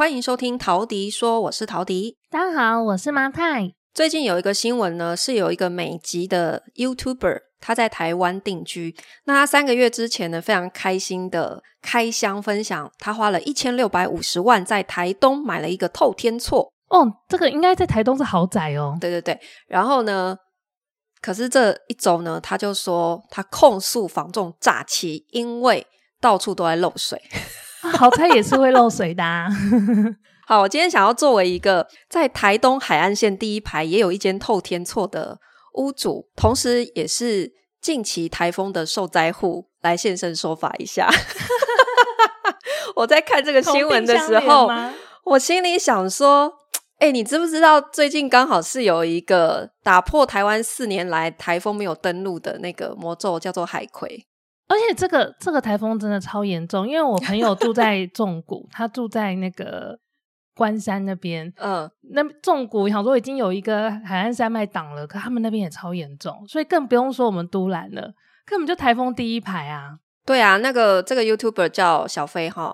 欢迎收听陶迪说，我是陶迪。大家好，我是麻太。最近有一个新闻呢，是有一个美籍的 YouTuber，他在台湾定居。那他三个月之前呢，非常开心的开箱分享，他花了一千六百五十万在台东买了一个透天厝。哦，这个应该在台东是豪宅哦。对对对。然后呢，可是这一周呢，他就说他控诉房仲诈欺，因为到处都在漏水。豪宅也是会漏水的啊。好，我今天想要作为一个在台东海岸线第一排也有一间透天厝的屋主，同时也是近期台风的受灾户，来现身说法一下。我在看这个新闻的时候，我心里想说：哎、欸，你知不知道最近刚好是有一个打破台湾四年来台风没有登陆的那个魔咒，叫做海葵。而且这个这个台风真的超严重，因为我朋友住在 纵谷，他住在那个关山那边，嗯，那纵谷想说已经有一个海岸山脉挡了，可他们那边也超严重，所以更不用说我们都兰了，根本就台风第一排啊！对啊，那个这个 YouTuber 叫小飞哈，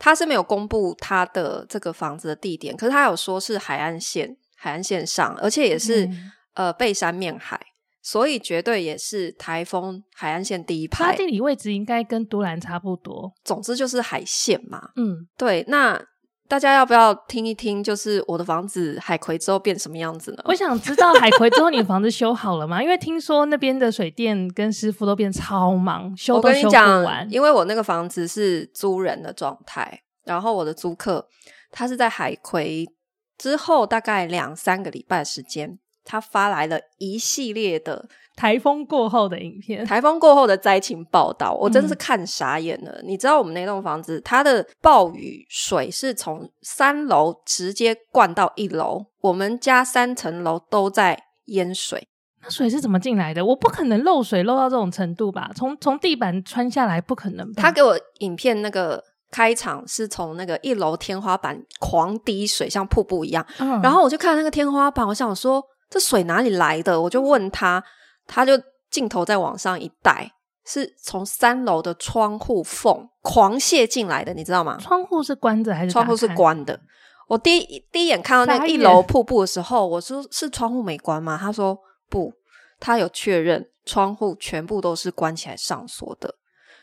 他是没有公布他的这个房子的地点，可是他有说是海岸线，海岸线上，而且也是、嗯、呃背山面海。所以绝对也是台风海岸线第一排，它地理位置应该跟都兰差不多。总之就是海线嘛。嗯，对。那大家要不要听一听？就是我的房子海葵之后变什么样子呢？我想知道海葵之后你的房子修好了吗？因为听说那边的水电跟师傅都变超忙，修都修不完。我跟你讲，因为我那个房子是租人的状态，然后我的租客他是在海葵之后大概两三个礼拜的时间。他发来了一系列的台风过后的影片，台风过后的灾情报道，我真的是看傻眼了。嗯、你知道我们那栋房子，它的暴雨水是从三楼直接灌到一楼，我们家三层楼都在淹水。那水是怎么进来的？我不可能漏水漏到这种程度吧？从从地板穿下来不可能吧？他给我影片那个开场是从那个一楼天花板狂滴水，像瀑布一样。嗯、然后我就看那个天花板，我想说。这水哪里来的？我就问他，他就镜头再往上一带，是从三楼的窗户缝狂泻进来的，你知道吗？窗户是关着还是？窗户是关的。我第一第一眼看到那一楼瀑布的时候，我说是窗户没关吗？他说不，他有确认窗户全部都是关起来上锁的。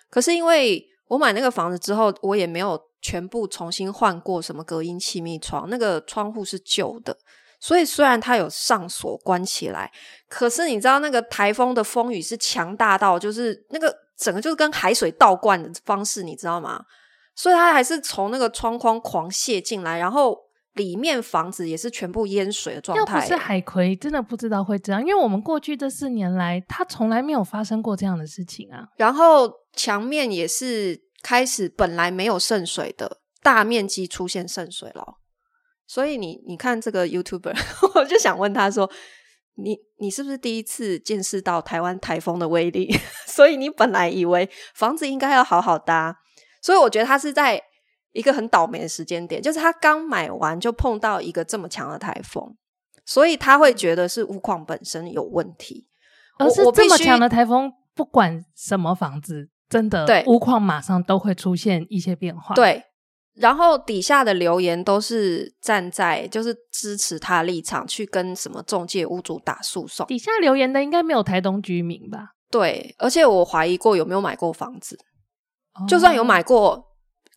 可是因为我买那个房子之后，我也没有全部重新换过什么隔音气密窗，那个窗户是旧的。所以虽然它有上锁关起来，可是你知道那个台风的风雨是强大到，就是那个整个就是跟海水倒灌的方式，你知道吗？所以它还是从那个窗框狂泻进来，然后里面房子也是全部淹水的状态。要不是海葵，真的不知道会这样，因为我们过去这四年来，它从来没有发生过这样的事情啊。然后墙面也是开始本来没有渗水的，大面积出现渗水了。所以你你看这个 YouTuber，我就想问他说：“你你是不是第一次见识到台湾台风的威力？所以你本来以为房子应该要好好搭，所以我觉得他是在一个很倒霉的时间点，就是他刚买完就碰到一个这么强的台风，所以他会觉得是屋况本身有问题，而是这么强的台风，不管什么房子，真的对屋况马上都会出现一些变化，对。”然后底下的留言都是站在就是支持他立场，去跟什么中介屋主打诉讼。底下留言的应该没有台东居民吧？对，而且我怀疑过有没有买过房子，哦、就算有买过，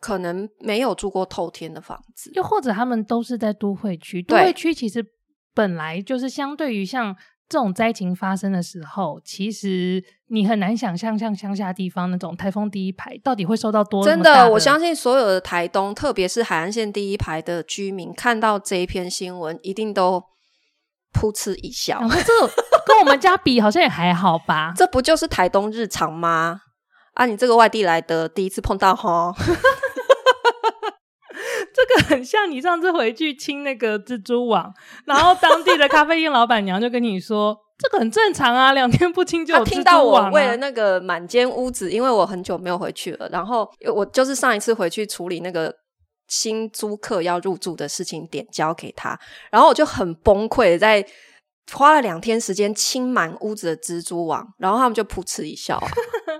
可能没有住过透天的房子，又或者他们都是在都会区。都会区其实本来就是相对于像。这种灾情发生的时候，其实你很难想象，像乡下地方那种台风第一排到底会受到多的。真的，我相信所有的台东，特别是海岸线第一排的居民，看到这一篇新闻，一定都噗嗤一笑。这 跟我们家比，好像也还好吧？这不就是台东日常吗？啊，你这个外地来的，第一次碰到齁。这个很像你上次回去清那个蜘蛛网，然后当地的咖啡店老板娘就跟你说，这个很正常啊，两天不清就啊。听到我为了那个满间屋子，因为我很久没有回去了，然后我就是上一次回去处理那个新租客要入住的事情，点交给他，然后我就很崩溃，在花了两天时间清满屋子的蜘蛛网，然后他们就噗嗤一笑啊，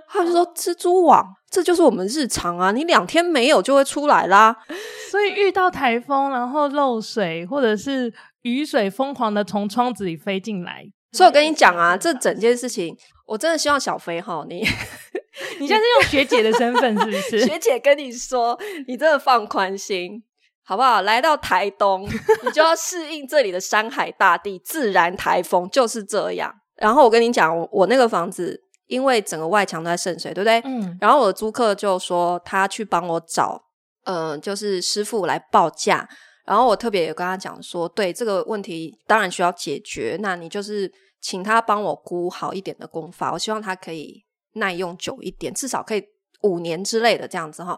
他就说：“蜘蛛网，这就是我们日常啊，你两天没有就会出来啦。”所以遇到台风，然后漏水或者是雨水疯狂的从窗子里飞进来，所以我跟你讲啊，这整件事情，我真的希望小飞哈，你 你现在是用学姐的身份是不是？学姐跟你说，你真的放宽心。好不好？来到台东，你就要适应这里的山海大地，自然台风就是这样。然后我跟你讲，我我那个房子，因为整个外墙都在渗水，对不对？嗯。然后我的租客就说他去帮我找，嗯、呃，就是师傅来报价。然后我特别有跟他讲说，对这个问题当然需要解决，那你就是请他帮我估好一点的工法，我希望他可以耐用久一点，至少可以五年之类的这样子哈。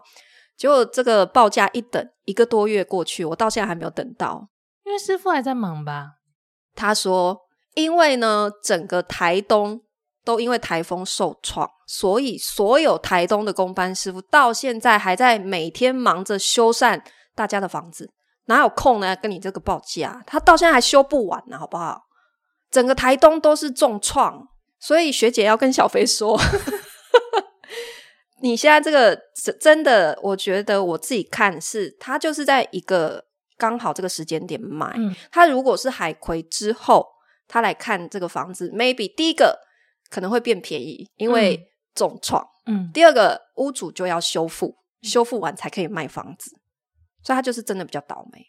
结果这个报价一等一个多月过去，我到现在还没有等到，因为师傅还在忙吧？他说，因为呢，整个台东都因为台风受创，所以所有台东的工班师傅到现在还在每天忙着修缮大家的房子，哪有空呢？跟你这个报价，他到现在还修不完呢，好不好？整个台东都是重创，所以学姐要跟小飞说。你现在这个真的，我觉得我自己看是，他就是在一个刚好这个时间点买。嗯，他如果是海葵之后，他来看这个房子，maybe 第一个可能会变便宜，因为重创。嗯，第二个屋主就要修复，修复完才可以卖房子，所以他就是真的比较倒霉。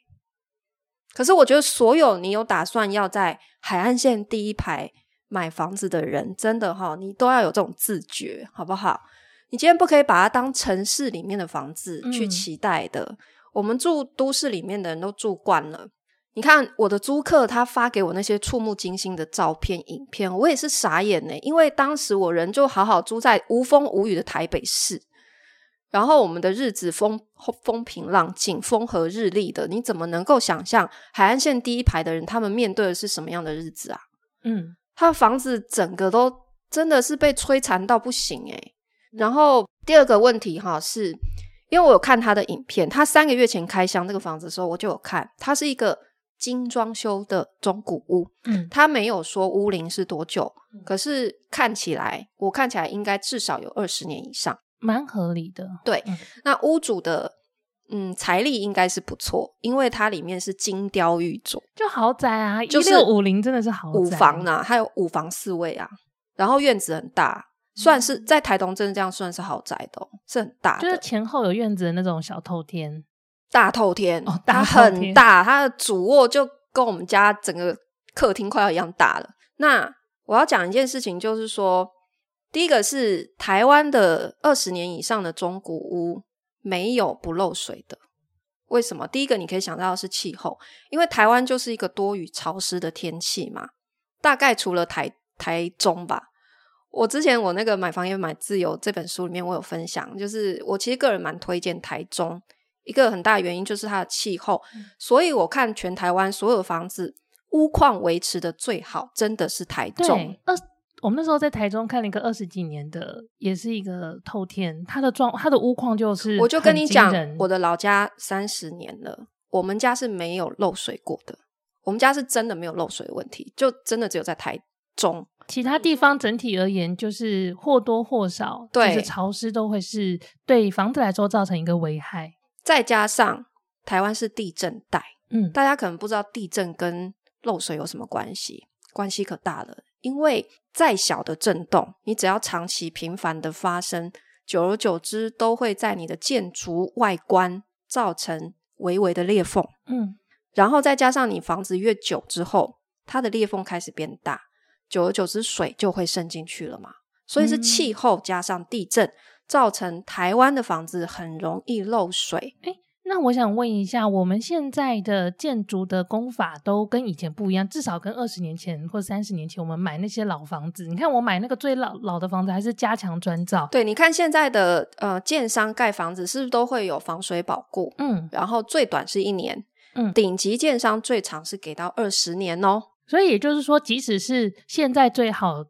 可是我觉得，所有你有打算要在海岸线第一排买房子的人，真的哈，你都要有这种自觉，好不好？你今天不可以把它当城市里面的房子去期待的。嗯。我们住都市里面的人都住惯了。你看我的租客，他发给我那些触目惊心的照片、影片，我也是傻眼呢。因为当时我人就好好住在无风无雨的台北市，然后我们的日子风风平浪静、风和日丽的，你怎么能够想象海岸线第一排的人他们面对的是什么样的日子啊？嗯，他的房子整个都真的是被摧残到不行诶。然后第二个问题哈，是因为我有看他的影片，他三个月前开箱这个房子的时候，我就有看，它是一个精装修的中古屋，嗯，他没有说屋龄是多久，可是看起来，我看起来应该至少有二十年以上，蛮合理的。对，嗯、那屋主的嗯财力应该是不错，因为它里面是精雕玉琢，就豪宅啊，一六五零真的是豪宅，五房啊，还有五房四卫啊，然后院子很大。算是在台东，真的这样算是豪宅的，是很大的，就是前后有院子的那种小透天，大透天哦，大透天，它很大，它的主卧就跟我们家整个客厅快要一样大了。那我要讲一件事情，就是说，第一个是台湾的二十年以上的中古屋没有不漏水的，为什么？第一个你可以想到的是气候，因为台湾就是一个多雨潮湿的天气嘛，大概除了台台中吧。我之前我那个买房也买自由这本书里面，我有分享，就是我其实个人蛮推荐台中，一个很大原因就是它的气候，嗯、所以我看全台湾所有的房子屋况维持的最好，真的是台中。对，二我们那时候在台中看了一个二十几年的，也是一个透天，它的状它的屋况就是，我就跟你讲，我的老家三十年了，我们家是没有漏水过的，我们家是真的没有漏水的问题，就真的只有在台中。其他地方整体而言，就是或多或少，对，就是潮湿都会是对房子来说造成一个危害。再加上台湾是地震带，嗯，大家可能不知道地震跟漏水有什么关系，关系可大了。因为再小的震动，你只要长期频繁的发生，久而久之都会在你的建筑外观造成微微的裂缝，嗯，然后再加上你房子越久之后，它的裂缝开始变大。久而久之，水就会渗进去了嘛。所以是气候加上地震，嗯、造成台湾的房子很容易漏水。诶，那我想问一下，我们现在的建筑的工法都跟以前不一样，至少跟二十年前或三十年前我们买那些老房子，你看我买那个最老老的房子还是加强砖造。对，你看现在的呃建商盖房子是不是都会有防水保固？嗯，然后最短是一年，嗯，顶级建商最长是给到二十年哦。所以也就是说，即使是现在最好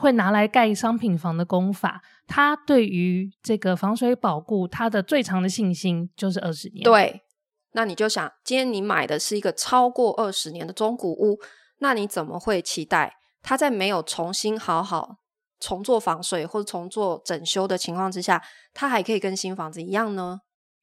会拿来盖商品房的工法，它对于这个防水保固，他的最长的信心就是二十年。对，那你就想，今天你买的是一个超过二十年的中古屋，那你怎么会期待他在没有重新好好重做防水或者重做整修的情况之下，他还可以跟新房子一样呢？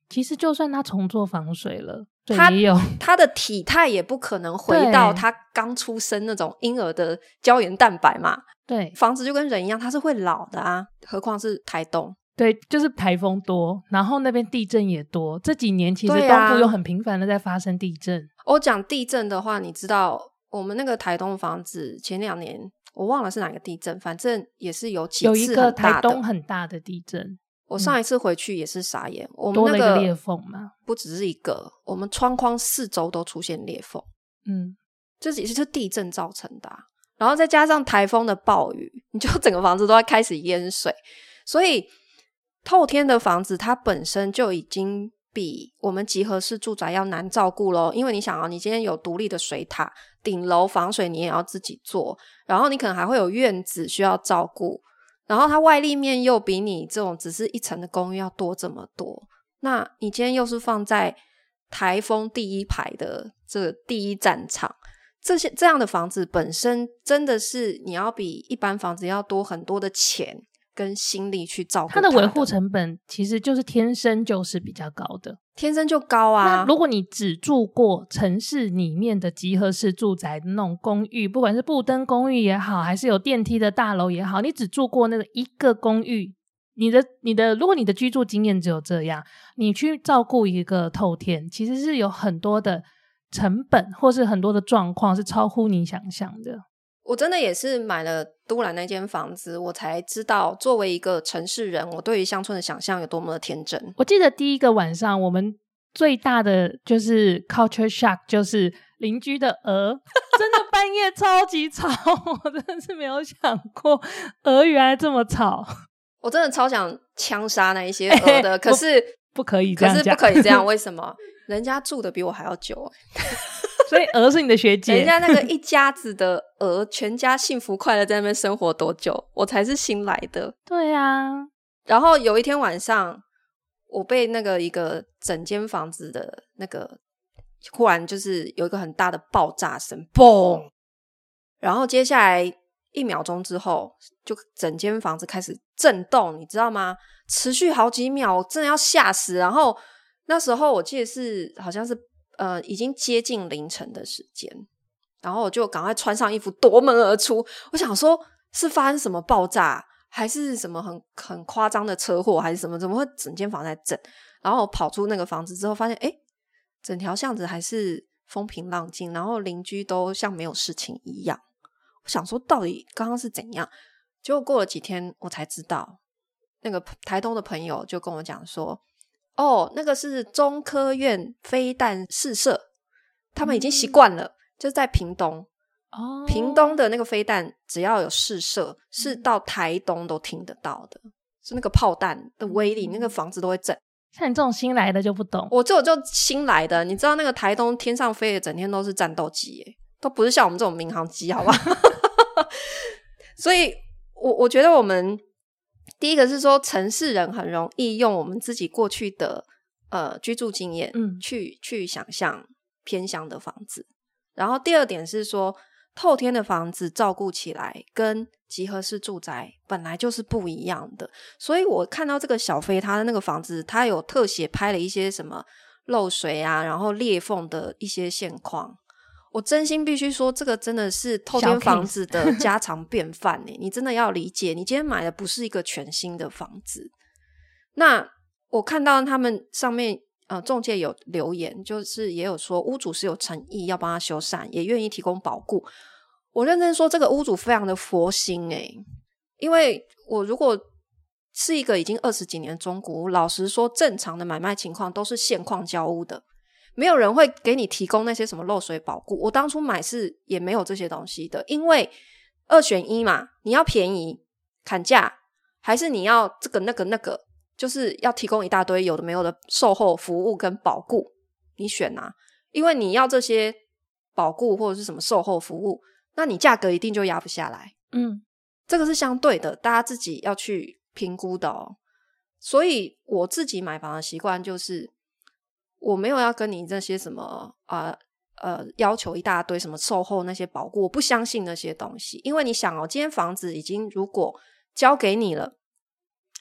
其实，就算他重做防水了，他也有他的体态也不可能回到他刚出生那种婴儿的胶原蛋白嘛。对，房子就跟人一样，它是会老的啊。何况是台东，对，就是台风多，然后那边地震也多。这几年其实东部又很频繁的在发生地震。啊、我讲地震的话，你知道我们那个台东房子前两年我忘了是哪个地震，反正也是有几次有一个台东很大的地震。我上一次回去也是傻眼，嗯、我们多了一个裂缝嘛，不只是一个，我们窗框四周都出现裂缝。嗯，这也是地震造成的、啊，然后再加上台风的暴雨，你就整个房子都在开始淹水。所以透天的房子它本身就已经比我们集合式住宅要难照顾咯，因为你想啊，你今天有独立的水塔，顶楼防水你也要自己做，然后你可能还会有院子需要照顾。然后它外立面又比你这种只是一层的公寓要多这么多，那你今天又是放在台风第一排的这第一战场，这些这样的房子本身真的是你要比一般房子要多很多的钱跟心力去照顾它的。它的维护成本其实就是天生就是比较高的。天生就高啊！如果你只住过城市里面的集合式住宅那种公寓，不管是布登公寓也好，还是有电梯的大楼也好，你只住过那个一个公寓，你的你的，如果你的居住经验只有这样，你去照顾一个透天，其实是有很多的成本，或是很多的状况是超乎你想象的。我真的也是买了都兰那间房子，我才知道作为一个城市人，我对于乡村的想象有多么的天真。我记得第一个晚上，我们最大的就是 culture shock，就是邻居的鹅，真的半夜超级吵，我真的是没有想过鹅原来这么吵。我真的超想枪杀那一些鹅的，欸、可是不可以这样，可是不可以这样，为什么？人家住的比我还要久。所以鹅是你的学姐，人家那个一家子的鹅，全家幸福快乐在那边生活多久，我才是新来的。对啊，然后有一天晚上，我被那个一个整间房子的那个忽然就是有一个很大的爆炸声，嘣！然后接下来一秒钟之后，就整间房子开始震动，你知道吗？持续好几秒，真的要吓死。然后那时候我记得是好像是。呃，已经接近凌晨的时间，然后我就赶快穿上衣服夺门而出。我想说，是发生什么爆炸，还是什么很很夸张的车祸，还是什么？怎么会整间房在震？然后我跑出那个房子之后，发现，诶，整条巷子还是风平浪静，然后邻居都像没有事情一样。我想说，到底刚刚是怎样？结果过了几天，我才知道，那个台东的朋友就跟我讲说。哦，那个是中科院飞弹试射，他们已经习惯了，嗯、就是在屏东。哦，屏东的那个飞弹，只要有试射，是到台东都听得到的，是那个炮弹的威力，嗯、那个房子都会震。像你这种新来的就不懂，我这种就新来的，你知道那个台东天上飞的整天都是战斗机，耶，都不是像我们这种民航机，好吧？所以我我觉得我们。第一个是说，城市人很容易用我们自己过去的呃居住经验，嗯，去去想象偏乡的房子。然后第二点是说，透天的房子照顾起来跟集合式住宅本来就是不一样的。所以我看到这个小飞他的那个房子，他有特写拍了一些什么漏水啊，然后裂缝的一些现况。我真心必须说，这个真的是透天房子的 家常便饭呢。你真的要理解，你今天买的不是一个全新的房子。那我看到他们上面呃中介有留言，就是也有说屋主是有诚意要帮他修缮，也愿意提供保固。我认真说，这个屋主非常的佛心诶，因为我如果是一个已经二十几年的中古屋，老实说，正常的买卖情况都是现况交屋的。没有人会给你提供那些什么漏水保固。我当初买是也没有这些东西的，因为二选一嘛，你要便宜砍价，还是你要这个那个那个，就是要提供一大堆有的没有的售后服务跟保固，你选啊？因为你要这些保固或者是什么售后服务，那你价格一定就压不下来。嗯，这个是相对的，大家自己要去评估的哦。所以我自己买房的习惯就是。我没有要跟你这些什么啊呃要求一大堆什么售后那些保固，我不相信那些东西，因为你想哦，今天房子已经如果交给你了，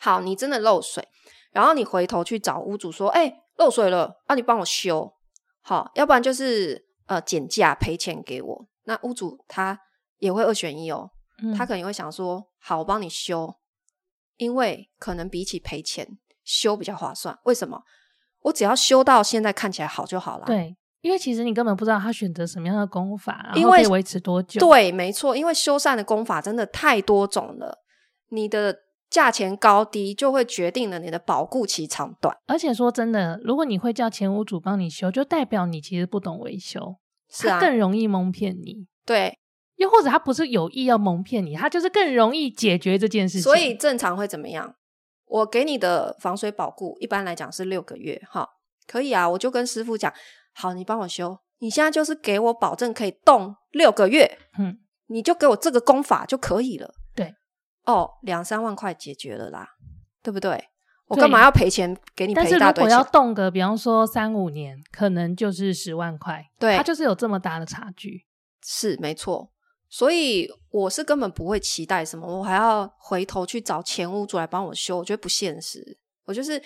好，你真的漏水，然后你回头去找屋主说，哎，漏水了，啊，你帮我修，好，要不然就是呃减价赔钱给我，那屋主他也会二选一哦，嗯、他可能会想说，好，我帮你修，因为可能比起赔钱。修比较划算，为什么？我只要修到现在看起来好就好了。对，因为其实你根本不知道他选择什么样的功法，然后可以维持多久。对，没错，因为修缮的功法真的太多种了，你的价钱高低就会决定了你的保固期长短。而且说真的，如果你会叫前屋主帮你修，就代表你其实不懂维修，是更容易蒙骗你。对，又或者他不是有意要蒙骗你，他就是更容易解决这件事情。所以正常会怎么样？我给你的防水保固，一般来讲是六个月，哈，可以啊。我就跟师傅讲，好，你帮我修，你现在就是给我保证可以动六个月，嗯，你就给我这个功法就可以了。对，哦，两三万块解决了啦，对不对？我干嘛要赔钱给你赔一大堆钱？但是如果要动个，比方说三五年，可能就是十万块，对，它就是有这么大的差距，是没错。所以我是根本不会期待什么，我还要回头去找前屋主来帮我修，我觉得不现实。我就是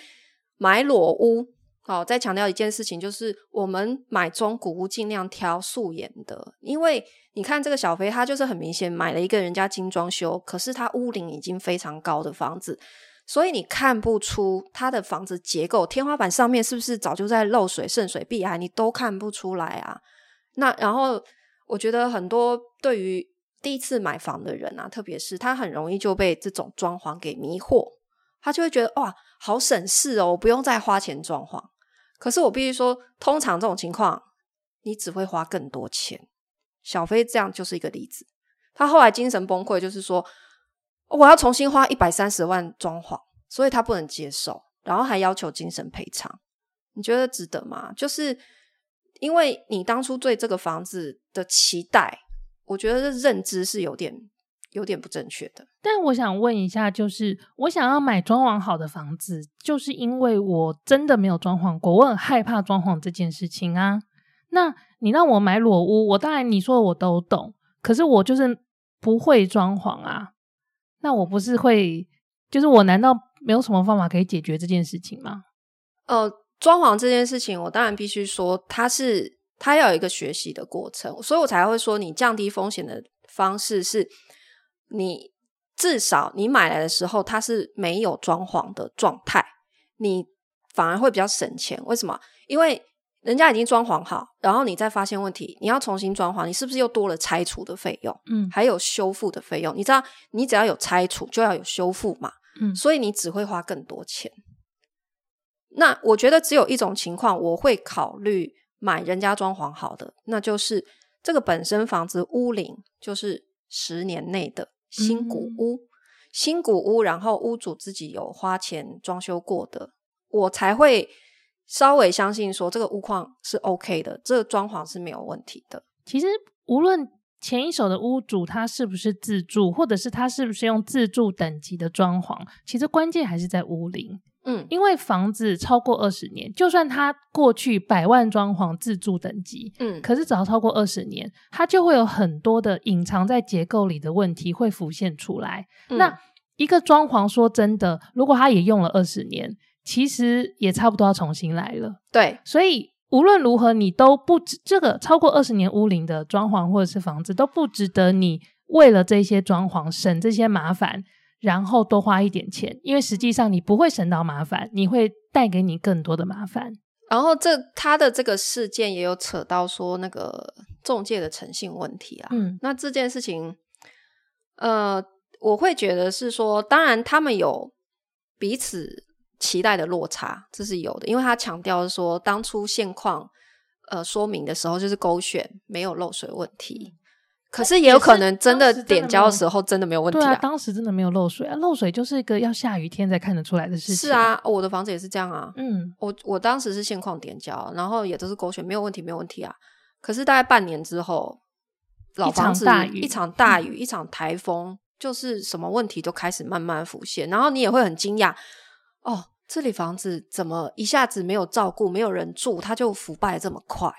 买裸屋，好，再强调一件事情，就是我们买中古屋尽量挑素颜的，因为你看这个小飞，他就是很明显买了一个人家精装修，可是他屋龄已经非常高的房子，所以你看不出他的房子结构，天花板上面是不是早就在漏水、渗水、壁癌，你都看不出来啊。那然后。我觉得很多对于第一次买房的人啊，特别是他很容易就被这种装潢给迷惑，他就会觉得哇，好省事哦，不用再花钱装潢。可是我必须说，通常这种情况，你只会花更多钱。小飞这样就是一个例子，他后来精神崩溃，就是说我要重新花一百三十万装潢，所以他不能接受，然后还要求精神赔偿。你觉得值得吗？就是。因为你当初对这个房子的期待，我觉得这认知是有点有点不正确的。但我想问一下，就是我想要买装潢好的房子，就是因为我真的没有装潢过，我很害怕装潢这件事情啊。那你让我买裸屋，我当然你说我都懂，可是我就是不会装潢啊。那我不是会，就是我难道没有什么方法可以解决这件事情吗？呃。装潢这件事情，我当然必须说，它是它要有一个学习的过程，所以我才会说，你降低风险的方式是，你至少你买来的时候它是没有装潢的状态，你反而会比较省钱。为什么？因为人家已经装潢好，然后你再发现问题，你要重新装潢，你是不是又多了拆除的费用？嗯，还有修复的费用。你知道，你只要有拆除，就要有修复嘛。嗯，所以你只会花更多钱。那我觉得只有一种情况，我会考虑买人家装潢好的，那就是这个本身房子屋龄就是十年内的新古屋，嗯、新古屋，然后屋主自己有花钱装修过的，我才会稍微相信说这个屋况是 OK 的，这个装潢是没有问题的。其实无论前一手的屋主他是不是自住，或者是他是不是用自住等级的装潢，其实关键还是在屋龄。嗯，因为房子超过二十年，就算它过去百万装潢自住等级，嗯，可是只要超过二十年，它就会有很多的隐藏在结构里的问题会浮现出来。嗯、那一个装潢，说真的，如果它也用了二十年，其实也差不多要重新来了。对，所以无论如何，你都不值这个超过二十年屋龄的装潢或者是房子都不值得你为了这些装潢省这些麻烦。然后多花一点钱，因为实际上你不会省到麻烦，你会带给你更多的麻烦。然后这他的这个事件也有扯到说那个中介的诚信问题啊。嗯，那这件事情，呃，我会觉得是说，当然他们有彼此期待的落差，这是有的，因为他强调说当初现况呃说明的时候就是勾选没有漏水问题。可是也有可能真的点胶的时候真的没有问题啊！对啊，当时真的没有漏水啊，漏水就是一个要下雨天才看得出来的事情。是啊，我的房子也是这样啊。嗯，我我当时是现况点胶，然后也都是勾选，没有问题，没有问题啊。可是大概半年之后，老房子一场大雨，一场大雨，一场台风，就是什么问题都开始慢慢浮现，然后你也会很惊讶哦，这里房子怎么一下子没有照顾，没有人住，它就腐败这么快？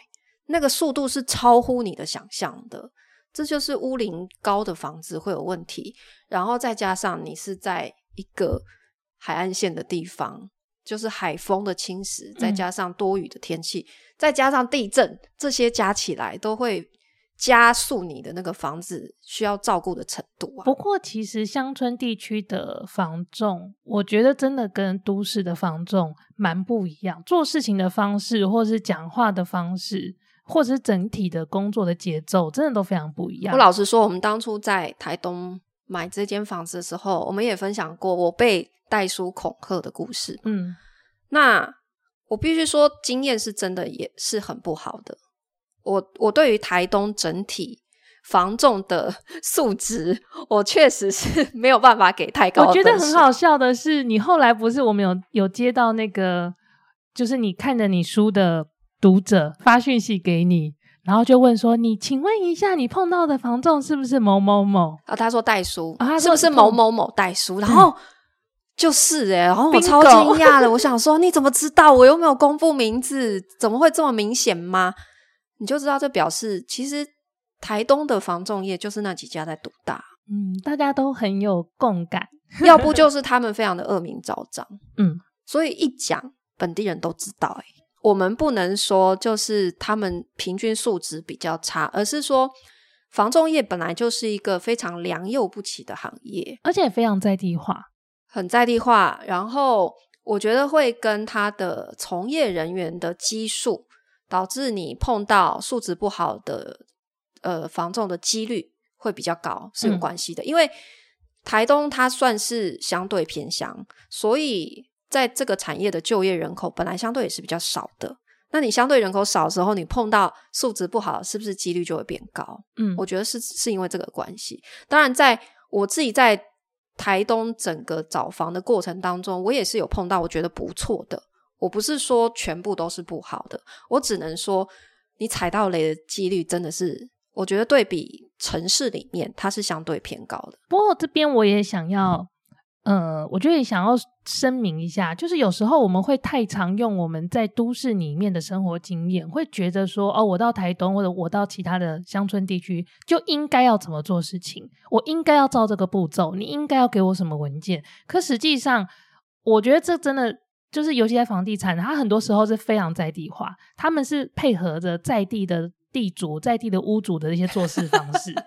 那个速度是超乎你的想象的。这就是屋龄高的房子会有问题，然后再加上你是在一个海岸线的地方，就是海风的侵蚀，再加上多雨的天气，嗯、再加上地震，这些加起来都会加速你的那个房子需要照顾的程度啊。不过，其实乡村地区的房仲，我觉得真的跟都市的房仲蛮不一样，做事情的方式，或是讲话的方式。或者是整体的工作的节奏，真的都非常不一样。我老实说，我们当初在台东买这间房子的时候，我们也分享过我被代书恐吓的故事。嗯，那我必须说，经验是真的也是很不好的。我我对于台东整体房仲的 素质，我确实是 没有办法给太高的。我觉得很好笑的是，你后来不是我们有有接到那个，就是你看着你书的。读者发讯息给你，然后就问说：“你请问一下，你碰到的房仲是不是某某某？”啊，他说代书啊，他是不是某某某代书？然后就是诶，然后我超惊讶的，我想说你怎么知道？我又没有公布名字，怎么会这么明显吗？你就知道这表示，其实台东的房仲业就是那几家在独大，嗯，大家都很有共感，要不就是他们非常的恶名昭彰，嗯，所以一讲本地人都知道，诶。我们不能说就是他们平均素质比较差，而是说房仲业本来就是一个非常良莠不齐的行业，而且非常在地化，很在地化。然后我觉得会跟他的从业人员的基数，导致你碰到素质不好的呃房仲的几率会比较高，是有关系的。嗯。因为台东它算是相对偏乡，所以。在这个产业的就业人口本来相对也是比较少的，那你相对人口少的时候，你碰到素质不好，是不是几率就会变高？嗯，我觉得是是因为这个关系。当然，在我自己在台东整个找房的过程当中，我也是有碰到我觉得不错的。我不是说全部都是不好的，我只能说你踩到雷的几率真的是，我觉得对比城市里面，它是相对偏高的。不过这边我也想要。呃，我觉得也想要声明一下，就是有时候我们会太常用我们在都市里面的生活经验，会觉得说，哦，我到台东或者我到其他的乡村地区就应该要怎么做事情，我应该要照这个步骤，你应该要给我什么文件。可实际上，我觉得这真的就是，尤其在房地产，它很多时候是非常在地化，他们是配合着在地的地主、在地的屋主的一些做事方式。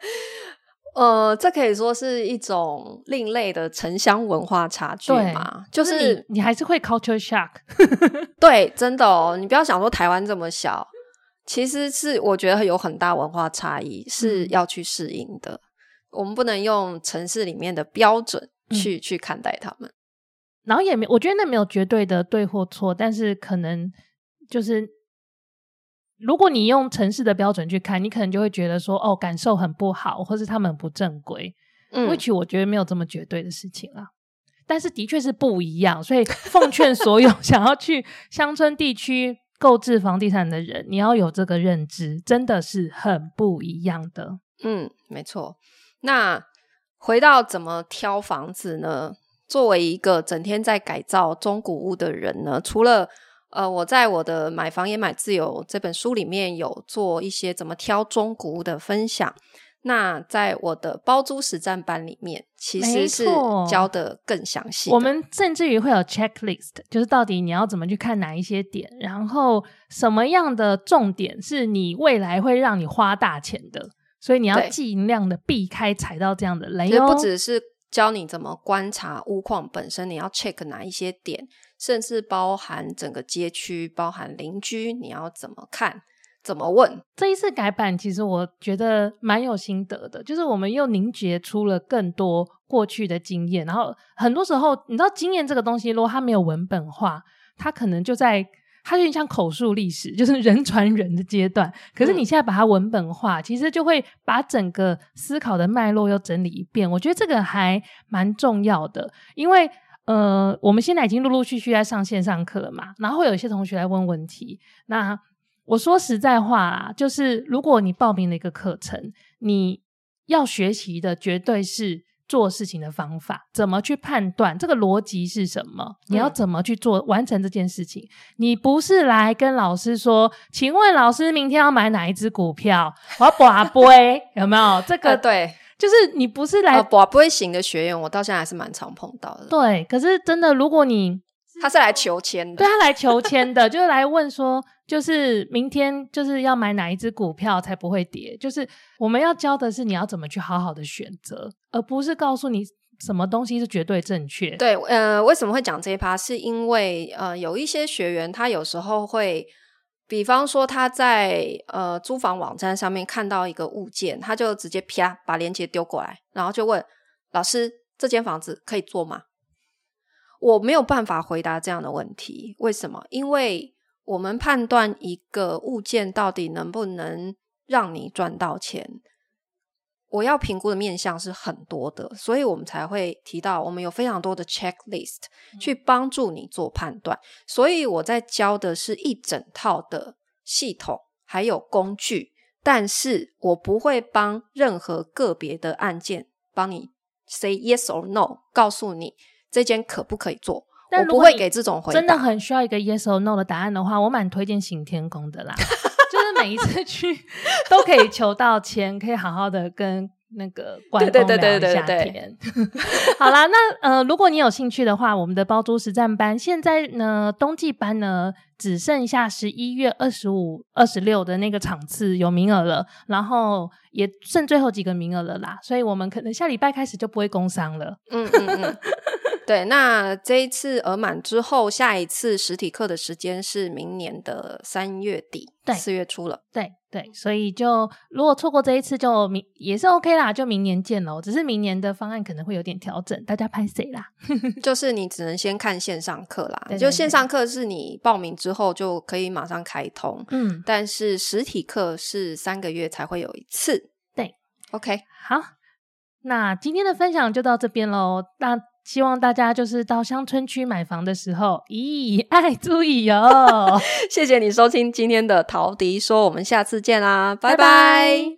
呃，这可以说是一种另类的城乡文化差距嘛？就是，就是你，你还是会 culture shock。对，真的哦，你不要想说台湾这么小，其实是我觉得有很大文化差异是要去适应的。嗯。我们不能用城市里面的标准去、嗯、去看待他们，然后也没，我觉得那没有绝对的对或错，但是可能就是。如果你用城市的标准去看，你可能就会觉得说，哦，感受很不好，或是他们不正规。嗯，which 我觉得没有这么绝对的事情啊。但是的确是不一样，所以奉劝所有 想要去乡村地区购置房地产的人，你要有这个认知，真的是很不一样的。嗯，没错。那回到怎么挑房子呢？作为一个整天在改造中古屋的人呢，除了呃，我在我的《买房也买自由》这本书里面有做一些怎么挑中古屋的分享。那在我的包租实战班里面，其实是教的更详细。我们甚至于会有 checklist，就是到底你要怎么去看哪一些点，然后什么样的重点是你未来会让你花大钱的，所以你要尽量的避开踩到这样的雷哦。不只是教你怎么观察屋况本身，你要 check 哪一些点。甚至包含整个街区，包含邻居，你要怎么看，怎么问？这一次改版，其实我觉得蛮有心得的，就是我们又凝结出了更多过去的经验。然后很多时候，你知道，经验这个东西，如果它没有文本化，它可能就在，它有点像口述历史，就是人传人的阶段。可是你现在把它文本化，嗯，其实就会把整个思考的脉络又整理一遍。我觉得这个还蛮重要的，因为。呃，我们现在已经陆陆续续在上线上课了嘛，然后会有一些同学来问问题。那我说实在话啦，就是如果你报名了一个课程，你要学习的绝对是做事情的方法，怎么去判断这个逻辑是什么？你要怎么去做、嗯、完成这件事情？你不是来跟老师说，请问老师明天要买哪一只股票？我要拔杯，有没有？这个、呃、对，就是你不是来呃、不会型的学员，我到现在还是蛮常碰到的。对，可是真的，如果你他是来求签的，对他来求签的，就是来问说，就是明天就是要买哪一只股票才不会跌？就是我们要教的是你要怎么去好好的选择，而不是告诉你什么东西是绝对正确。对，呃，为什么会讲这一趴？是因为呃，有一些学员他有时候会，比方说他在呃租房网站上面看到一个物件，他就直接啪把链接丢过来，然后就问老师：这间房子可以做吗？我没有办法回答这样的问题，为什么？因为我们判断一个物件到底能不能让你赚到钱，我要评估的面向是很多的，所以我们才会提到我们有非常多的 checklist 去帮助你做判断。所以我在教的是一整套的系统还有工具，但是我不会帮任何个别的案件帮你 say yes or no，告诉你。这间可不可以做？但我不会给这种回答。真的很需要一个 yes or no 的答案的话，我蛮推荐行天宫的啦。就是每一次去都可以求到签，可以好好的跟那个关公聊一下天。好啦，那呃，如果你有兴趣的话，我们的包租实战班现在呢，冬季班呢只剩下十一月二十五、二十六的那个场次有名额了，然后也剩最后几个名额了啦，所以我们可能下礼拜开始就不会工商了。嗯嗯嗯。对，那这一次额满之后，下一次实体课的时间是明年的三月底，对，四月初了。对对，所以就如果错过这一次，就明也是 OK 啦，就明年见喽。只是明年的方案可能会有点调整，大家拍谁啦？就是你只能先看线上课啦，对对对，就线上课是你报名之后就可以马上开通，嗯，但是实体课是三个月才会有一次。对，OK，好，那今天的分享就到这边喽。那希望大家就是到乡村区买房的时候，咦，爱注意哟。谢谢你收听今天的陶迪说，我们下次见啦，拜拜。